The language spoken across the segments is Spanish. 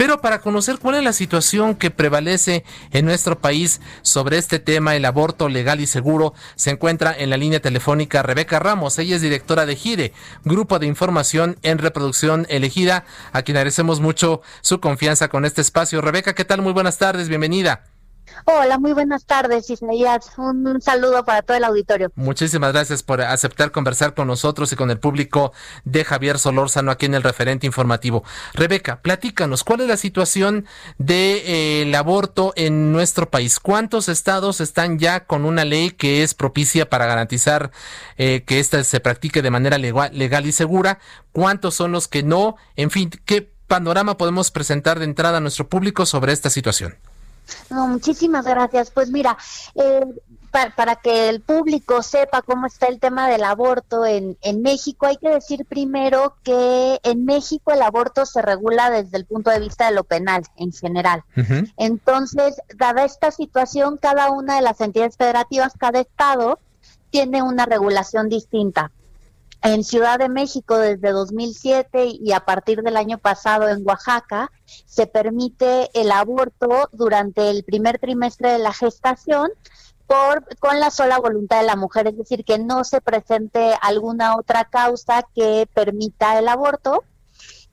Pero para conocer cuál es la situación que prevalece en nuestro país sobre este tema, el aborto legal y seguro, se encuentra en la línea telefónica Rebeca Ramos. Ella es directora de GIRE, Grupo de Información en Reproducción Elegida, a quien agradecemos mucho su confianza con este espacio. Rebeca, ¿qué tal? Muy buenas tardes, bienvenida. Hola, muy buenas tardes, Ismaías. Un, saludo para todo el auditorio. Muchísimas gracias por aceptar conversar con nosotros y con el público de Javier Solórzano aquí en el referente informativo. Rebeca, platícanos, ¿cuál es la situación del de, eh, aborto en nuestro país? ¿Cuántos estados están ya con una ley que es propicia para garantizar eh, que ésta se practique de manera legal y segura? ¿Cuántos son los que no? En fin, ¿qué panorama podemos presentar de entrada a nuestro público sobre esta situación? No, muchísimas gracias. Pues mira, eh, para, que el público sepa cómo está el tema del aborto en, en México, hay que decir primero que en México el aborto se regula desde el punto de vista de lo penal en general. Entonces, dada esta situación, cada una de las entidades federativas, cada estado, tiene una regulación distinta en Ciudad de México desde 2007 y a partir del año pasado en Oaxaca se permite el aborto durante el primer trimestre de la gestación por, con la sola voluntad de la mujer, es decir, que no se presente alguna otra causa que permita el aborto.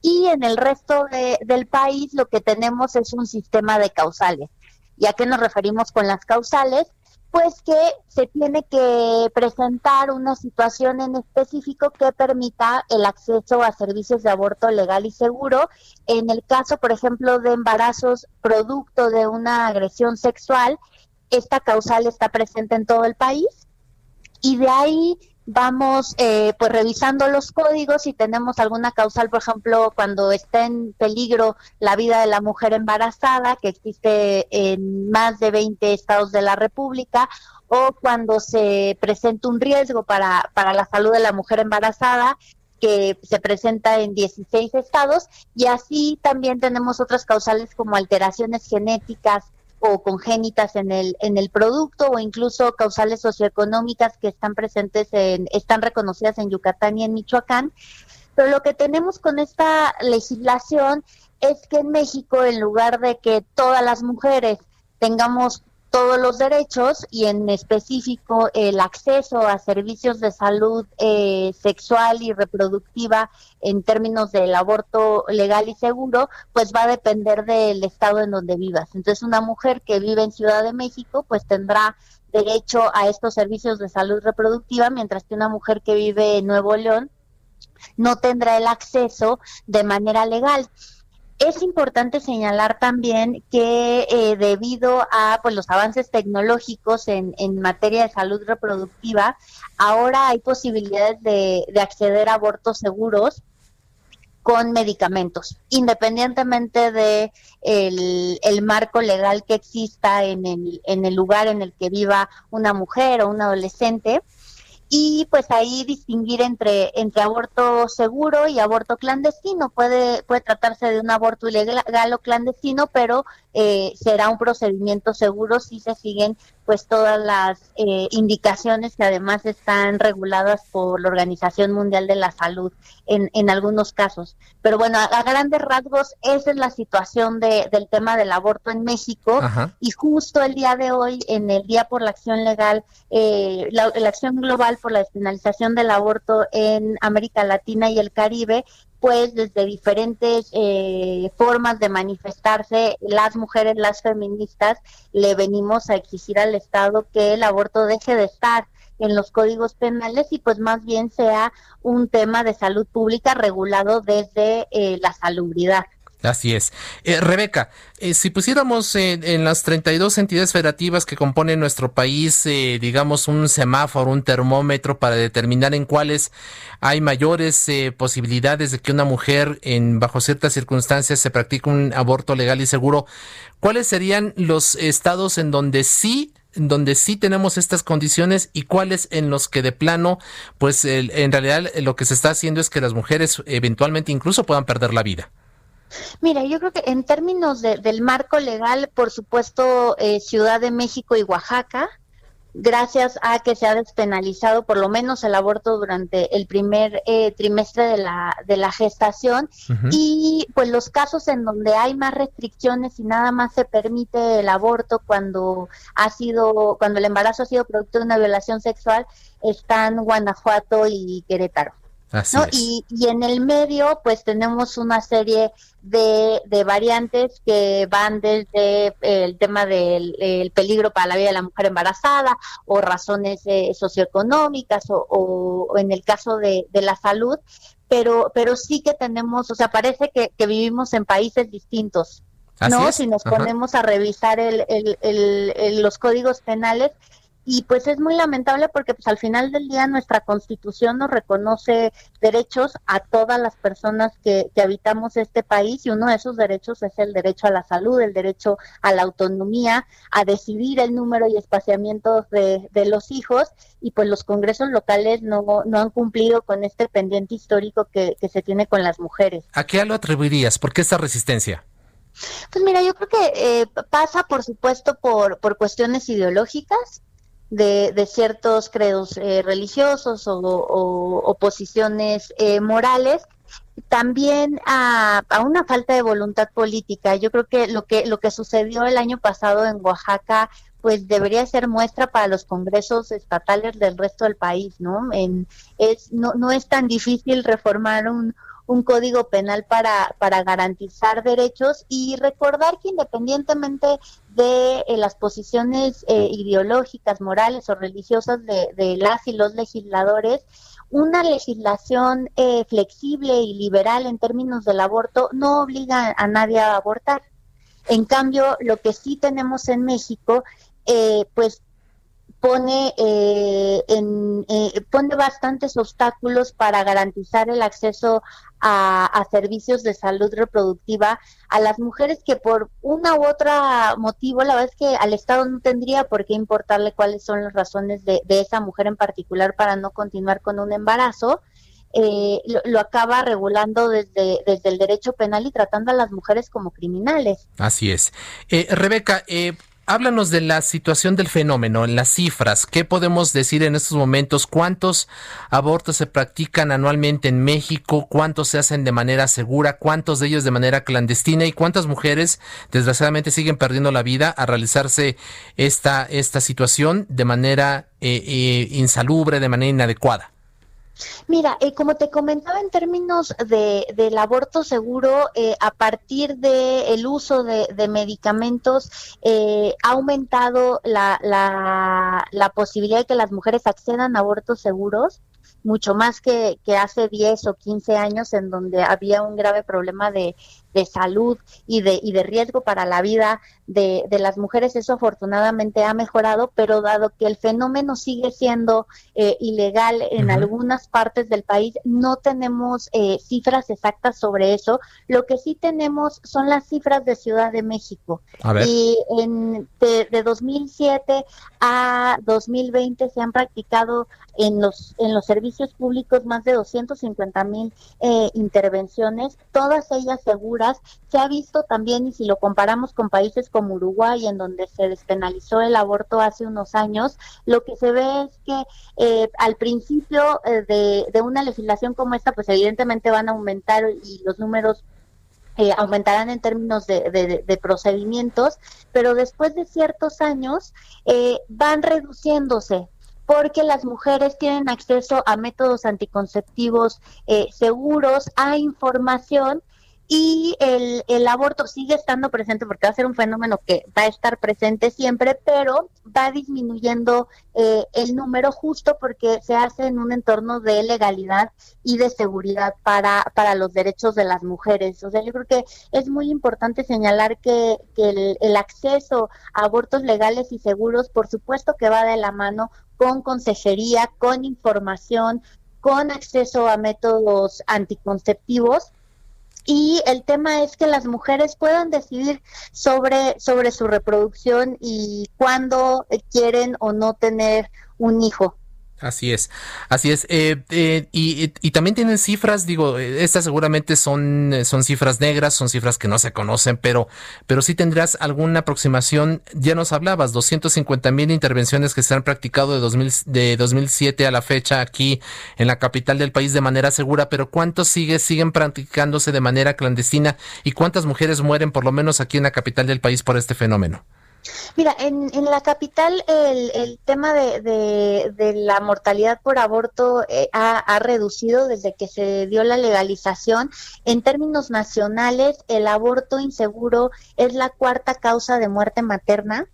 Y en el resto del país lo que tenemos es un sistema de causales. ¿Y a qué nos referimos con las causales? Pues que se tiene que presentar una situación en específico que permita el acceso a servicios de aborto legal y seguro. En el caso, por ejemplo, de embarazos producto de una agresión sexual, esta causal está presente en todo el país y de ahí vamos eh, pues revisando los códigos y tenemos alguna causal, por ejemplo, cuando está en peligro la vida de la mujer embarazada, que existe en más de 20 estados de la República, o cuando se presenta un riesgo para, para la salud de la mujer embarazada, que se presenta en 16 estados, y así también tenemos otras causales como alteraciones genéticas o congénitas en el en el producto o incluso causales socioeconómicas que están presentes en están reconocidas en Yucatán y en Michoacán. Pero lo que tenemos con esta legislación es que en México en lugar de que todas las mujeres tengamos todos los derechos y en específico el acceso a servicios de salud eh, sexual y reproductiva en términos del aborto legal y seguro, pues va a depender del estado en donde vivas. Entonces una mujer que vive en Ciudad de México pues tendrá derecho a estos servicios de salud reproductiva, mientras que una mujer que vive en Nuevo León no tendrá el acceso de manera legal. Es importante señalar también que eh, debido a pues, los avances tecnológicos en, materia de salud reproductiva, ahora hay posibilidades de, acceder a abortos seguros con medicamentos, independientemente de el, marco legal que exista en el, en el lugar en el que viva una mujer o un adolescente y pues ahí distinguir entre entre aborto seguro y aborto clandestino. Puede puede tratarse de un aborto ilegal o clandestino pero eh, será un procedimiento seguro si se siguen pues todas las eh, indicaciones que además están reguladas por la Organización Mundial de la Salud en, en algunos casos. Pero bueno, a, grandes rasgos esa es la situación de, del tema del aborto en México y justo el día de hoy, en el Día por la Acción Legal, eh, la, la Acción Global por la Despenalización del Aborto en América Latina y el Caribe, pues desde diferentes eh, formas de manifestarse, las mujeres, las feministas, le venimos a exigir al Estado que el aborto deje de estar en los códigos penales y pues más bien sea un tema de salud pública regulado desde eh, la salubridad. Así es. Eh, Rebeca, eh, si pusiéramos en las 32 entidades federativas que componen nuestro país, eh, digamos, un semáforo, un termómetro para determinar en cuáles hay mayores posibilidades de que una mujer, en bajo ciertas circunstancias, se practique un aborto legal y seguro, ¿cuáles serían los estados en donde sí donde sí tenemos estas condiciones y cuáles en los que de plano, pues en realidad lo que se está haciendo es que las mujeres eventualmente incluso puedan perder la vida. Mira, yo creo que en términos del marco legal, por supuesto, eh, Ciudad de México y Oaxaca, gracias a que se ha despenalizado por lo menos el aborto durante el primer eh, trimestre de la, de la gestación y pues los casos en donde hay más restricciones y nada más se permite el aborto cuando ha sido cuando el embarazo ha sido producto de una violación sexual están Guanajuato y Querétaro. Y, y, en el medio, pues tenemos una serie de, de variantes que van desde el tema del peligro para la vida de la mujer embarazada o razones eh, socioeconómicas o, en el caso de, de la salud, pero, pero sí que tenemos, o sea, parece que, que vivimos en países distintos. ¿no? Si nos ponemos a revisar el, el, el, los códigos penales, y pues es muy lamentable porque pues al final del día nuestra constitución nos reconoce derechos a todas las personas que, habitamos este país y uno de esos derechos es el derecho a la salud, el derecho a la autonomía, a decidir el número y espaciamiento de, de los hijos y pues los congresos locales no, no han cumplido con este pendiente histórico que, que se tiene con las mujeres. ¿A qué lo atribuirías? ¿Por qué esta resistencia? Pues mira, yo creo que eh, pasa, por supuesto, por, por cuestiones ideológicas, de, ciertos credos eh, religiosos o, posiciones eh, morales también a, una falta de voluntad política. Yo creo que lo que lo que sucedió el año pasado en Oaxaca pues debería ser muestra para los congresos estatales del resto del país, ¿no? En, es no, no es tan difícil reformar un, un código penal para, para garantizar derechos y recordar que independientemente de eh, las posiciones eh, ideológicas, morales o religiosas de, las y los legisladores, una legislación eh, flexible y liberal en términos del aborto no obliga a nadie a abortar. En cambio, lo que sí tenemos en México, pues pone, eh, en, eh, pone bastantes obstáculos para garantizar el acceso a, servicios de salud reproductiva a las mujeres que por una u otra motivo, la verdad es que al Estado no tendría por qué importarle cuáles son las razones de, esa mujer en particular para no continuar con un embarazo. Eh, lo, acaba regulando desde, desde el derecho penal y tratando a las mujeres como criminales. Así es. Rebeca, eh, háblanos de la situación del fenómeno, en las cifras. ¿Qué podemos decir en estos momentos? ¿Cuántos abortos se practican anualmente en México? ¿Cuántos se hacen de manera segura? ¿Cuántos de ellos de manera clandestina? ¿Y cuántas mujeres desgraciadamente siguen perdiendo la vida a realizarse esta, esta situación de manera eh, eh, insalubre, de manera inadecuada? Mira, eh, como te comentaba en términos de, del aborto seguro, eh, a partir del uso de, medicamentos eh, ha aumentado la, la, la posibilidad de que las mujeres accedan a abortos seguros mucho más que, que hace 10 o 15 años en donde había un grave problema de, de salud y de, y de riesgo para la vida de, de, las mujeres, eso afortunadamente ha mejorado, pero dado que el fenómeno sigue siendo eh, ilegal en algunas partes del país, no tenemos eh, cifras exactas sobre eso. Lo que sí tenemos son las cifras de Ciudad de México. Y en, de, de 2007 a 2020 se han practicado en los, en los servicios públicos más de 250 mil eh, intervenciones, todas ellas seguras. Se ha visto también, y si lo comparamos con países como Uruguay, en donde se despenalizó el aborto hace unos años, lo que se ve es que eh, al principio eh, de, una legislación como esta, pues evidentemente van a aumentar y los números aumentarán en términos de, procedimientos, pero después de ciertos años eh, van reduciéndose porque las mujeres tienen acceso a métodos anticonceptivos eh, seguros, a información y el, el aborto sigue estando presente porque va a ser un fenómeno que va a estar presente siempre, pero va disminuyendo eh, el número justo porque se hace en un entorno de legalidad y de seguridad para, para los derechos de las mujeres. O sea, yo creo que es muy importante señalar que, que el, el acceso a abortos legales y seguros, por supuesto que va de la mano con consejería, con información, con acceso a métodos anticonceptivos y el tema es que las mujeres puedan decidir sobre, sobre su reproducción y cuándo quieren o no tener un hijo. Así es, así es. Eh, eh, y, también tienen cifras, digo, estas seguramente son, son cifras negras, son cifras que no se conocen, pero, pero sí tendrás alguna aproximación. Ya nos hablabas, 250 mil intervenciones que se han practicado de, 2000, de 2007 a la fecha aquí en la capital del país de manera segura, pero ¿cuántos sigue, siguen practicándose de manera clandestina y cuántas mujeres mueren por lo menos aquí en la capital del país por este fenómeno? Mira, en, en la capital el, el tema de, de, la mortalidad por aborto eh, ha, reducido desde que se dio la legalización. En términos nacionales, el aborto inseguro es la cuarta causa de muerte materna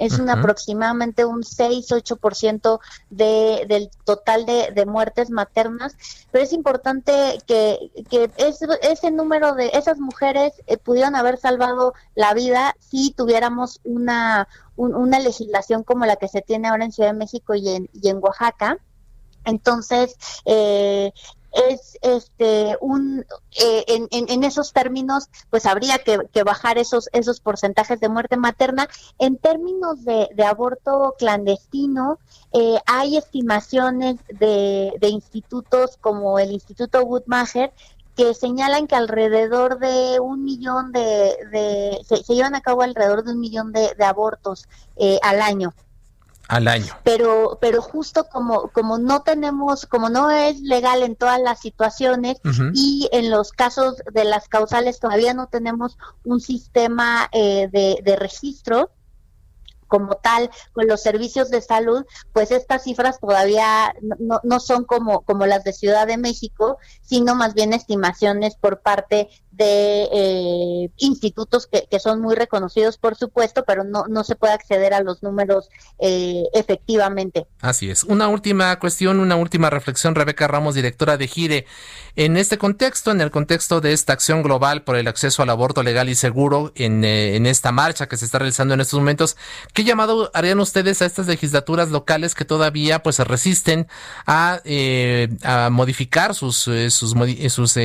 es un aproximadamente un 6-8% de, del total de, de, muertes maternas, pero es importante que, que ese, ese número de esas mujeres eh, pudieran haber salvado la vida si tuviéramos una, un, una legislación como la que se tiene ahora en Ciudad de México y en, y en Oaxaca. Entonces, eh, es este un eh, en, en, esos términos pues habría que, que, bajar esos esos porcentajes de muerte materna. En términos de, aborto clandestino eh, hay estimaciones de, de, institutos como el Instituto Guttmacher que señalan que alrededor de un millón de, de se, se, llevan a cabo alrededor de un millón de, de abortos eh, al año al año. Pero, pero justo como, como no tenemos, como no es legal en todas las situaciones uh -huh. y en los casos de las causales todavía no tenemos un sistema eh, de, de registro, como tal con los servicios de salud, pues estas cifras todavía no, no, son como, como las de Ciudad de México, sino más bien estimaciones por parte de eh, institutos que, que, son muy reconocidos, por supuesto, pero no, no se puede acceder a los números eh, efectivamente. Así es. Una última cuestión, una última reflexión, Rebeca Ramos, directora de GIRE. En este contexto, en el contexto de esta acción global por el acceso al aborto legal y seguro, en, eh, en esta marcha que se está realizando en estos momentos, ¿qué llamado harían ustedes a estas legislaturas locales que todavía pues se resisten a, eh, a modificar sus, eh, sus, sus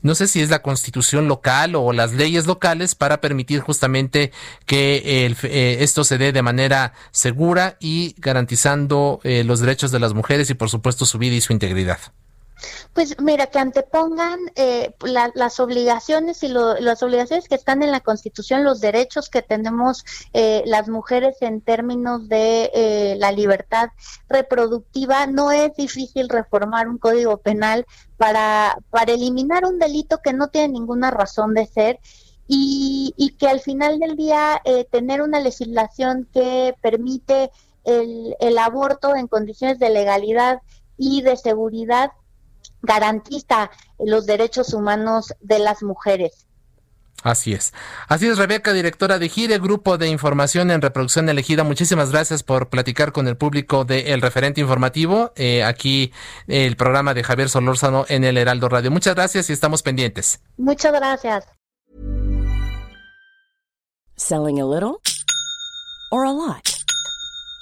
no sé si es la constitución local o las leyes locales para permitir justamente que el, eh, esto se dé de manera segura y garantizando eh, los derechos de las mujeres y por supuesto su vida y su integridad. Pues mira, que antepongan eh, la, las obligaciones y lo, las obligaciones que están en la Constitución, los derechos que tenemos eh, las mujeres en términos de eh, la libertad reproductiva. No es difícil reformar un código penal para, para eliminar un delito que no tiene ninguna razón de ser. Y, y que al final del día eh, tener una legislación que permite el, el aborto en condiciones de legalidad y de seguridad garantiza los derechos humanos de las mujeres. Así es. Así es, Rebeca, directora de GIRE, Grupo de Información en Reproducción Elegida. Muchísimas gracias por platicar con el público del de referente informativo. Eh, aquí el programa de Javier Solórzano en el Heraldo Radio. Muchas gracias y estamos pendientes. Muchas gracias. Selling a little or a lot.